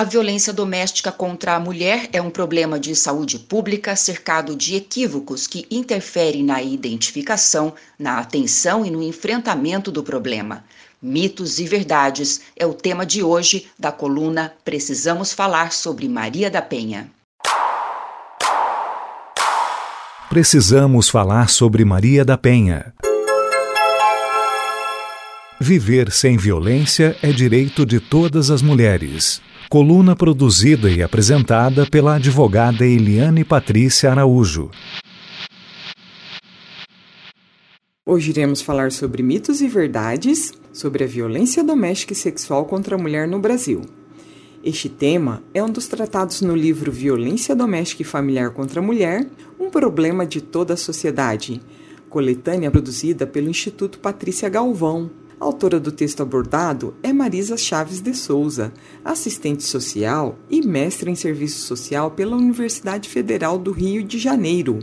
A violência doméstica contra a mulher é um problema de saúde pública cercado de equívocos que interferem na identificação, na atenção e no enfrentamento do problema. Mitos e verdades é o tema de hoje da coluna Precisamos Falar sobre Maria da Penha. Precisamos falar sobre Maria da Penha. Viver sem violência é direito de todas as mulheres. Coluna produzida e apresentada pela advogada Eliane Patrícia Araújo. Hoje iremos falar sobre mitos e verdades sobre a violência doméstica e sexual contra a mulher no Brasil. Este tema é um dos tratados no livro Violência Doméstica e Familiar contra a Mulher, um problema de toda a sociedade, coletânea produzida pelo Instituto Patrícia Galvão, autora do texto abordado é Marisa Chaves de Souza, assistente social e mestre em serviço social pela Universidade Federal do Rio de Janeiro.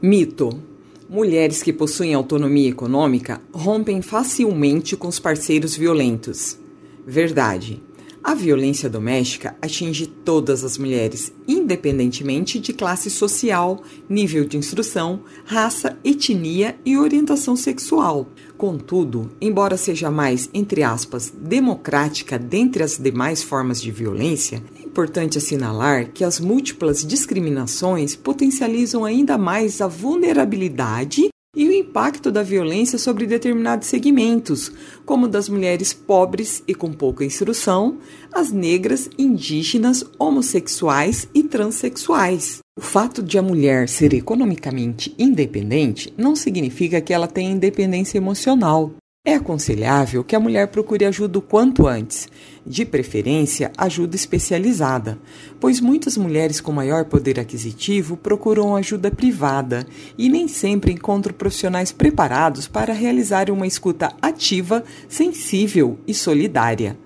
Mito: Mulheres que possuem autonomia econômica rompem facilmente com os parceiros violentos. Verdade. A violência doméstica atinge todas as mulheres, independentemente de classe social, nível de instrução, raça, etnia e orientação sexual. Contudo, embora seja mais, entre aspas, democrática dentre as demais formas de violência, é importante assinalar que as múltiplas discriminações potencializam ainda mais a vulnerabilidade e o impacto da violência sobre determinados segmentos, como das mulheres pobres e com pouca instrução, as negras, indígenas, homossexuais e transexuais. O fato de a mulher ser economicamente independente não significa que ela tenha independência emocional. É aconselhável que a mulher procure ajuda o quanto antes, de preferência ajuda especializada, pois muitas mulheres com maior poder aquisitivo procuram ajuda privada e nem sempre encontram profissionais preparados para realizar uma escuta ativa, sensível e solidária.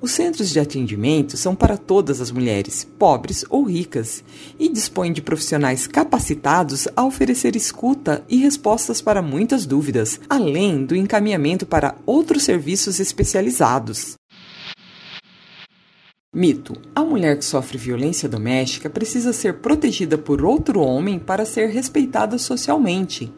Os centros de atendimento são para todas as mulheres, pobres ou ricas, e dispõem de profissionais capacitados a oferecer escuta e respostas para muitas dúvidas, além do encaminhamento para outros serviços especializados. Mito: A mulher que sofre violência doméstica precisa ser protegida por outro homem para ser respeitada socialmente.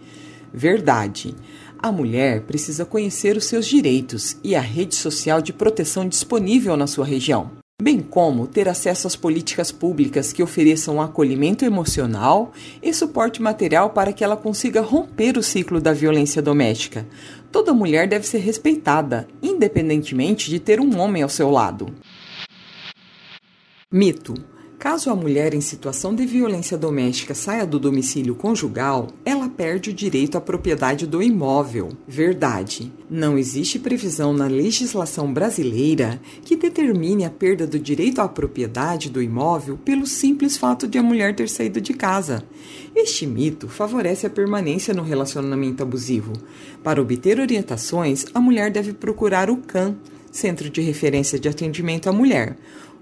Verdade. A mulher precisa conhecer os seus direitos e a rede social de proteção disponível na sua região, bem como ter acesso às políticas públicas que ofereçam acolhimento emocional e suporte material para que ela consiga romper o ciclo da violência doméstica. Toda mulher deve ser respeitada, independentemente de ter um homem ao seu lado. Mito: Caso a mulher em situação de violência doméstica saia do domicílio conjugal, ela perde o direito à propriedade do imóvel. Verdade. Não existe previsão na legislação brasileira que determine a perda do direito à propriedade do imóvel pelo simples fato de a mulher ter saído de casa. Este mito favorece a permanência no relacionamento abusivo. Para obter orientações, a mulher deve procurar o CAN, Centro de Referência de Atendimento à Mulher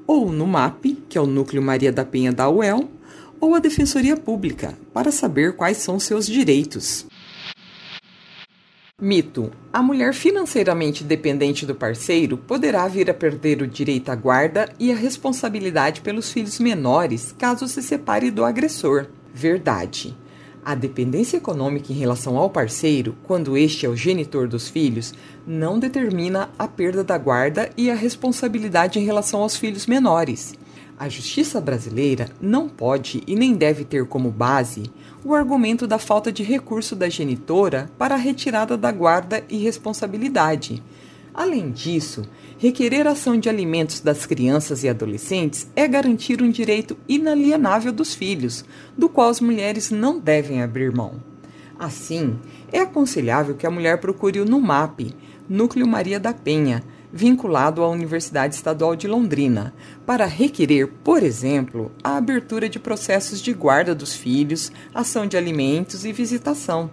ou no MAP, que é o Núcleo Maria da Penha da UEL, ou a Defensoria Pública, para saber quais são seus direitos. Mito: A mulher financeiramente dependente do parceiro poderá vir a perder o direito à guarda e a responsabilidade pelos filhos menores caso se separe do agressor. Verdade. A dependência econômica em relação ao parceiro, quando este é o genitor dos filhos, não determina a perda da guarda e a responsabilidade em relação aos filhos menores. A justiça brasileira não pode e nem deve ter como base o argumento da falta de recurso da genitora para a retirada da guarda e responsabilidade. Além disso, requerer ação de alimentos das crianças e adolescentes é garantir um direito inalienável dos filhos, do qual as mulheres não devem abrir mão. Assim, é aconselhável que a mulher procure o NUMAP, Núcleo Maria da Penha, vinculado à Universidade Estadual de Londrina, para requerer, por exemplo, a abertura de processos de guarda dos filhos, ação de alimentos e visitação.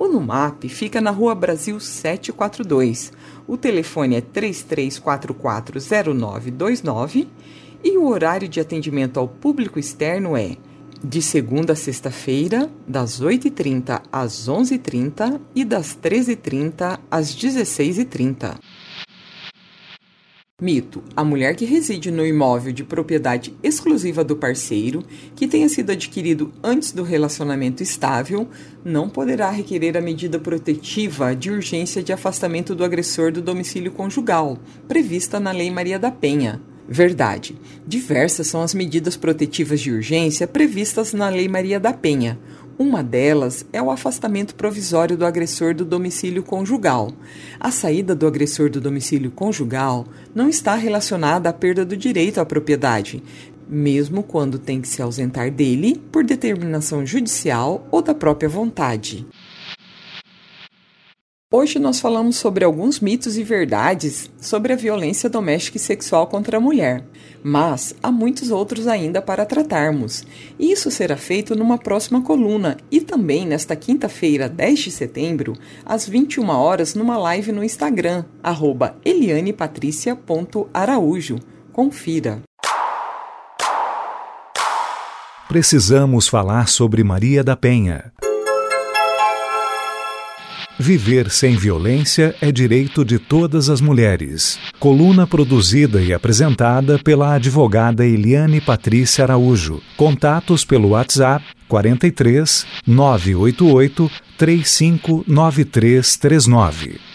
O NUMAP fica na Rua Brasil 742 o telefone é 33440929 e o horário de atendimento ao público externo é de segunda a sexta-feira, das 8h30 às 11h30 e das 13h30 às 16h30. Mito: a mulher que reside no imóvel de propriedade exclusiva do parceiro, que tenha sido adquirido antes do relacionamento estável, não poderá requerer a medida protetiva de urgência de afastamento do agressor do domicílio conjugal, prevista na Lei Maria da Penha. Verdade. Diversas são as medidas protetivas de urgência previstas na Lei Maria da Penha. Uma delas é o afastamento provisório do agressor do domicílio conjugal. A saída do agressor do domicílio conjugal não está relacionada à perda do direito à propriedade, mesmo quando tem que se ausentar dele por determinação judicial ou da própria vontade. Hoje nós falamos sobre alguns mitos e verdades sobre a violência doméstica e sexual contra a mulher, mas há muitos outros ainda para tratarmos. Isso será feito numa próxima coluna e também nesta quinta-feira, 10 de setembro, às 21 horas, numa live no Instagram, elianepatricia.araújo. Confira. Precisamos falar sobre Maria da Penha. Viver sem violência é direito de todas as mulheres. Coluna produzida e apresentada pela advogada Eliane Patrícia Araújo. Contatos pelo WhatsApp 43 988 359339.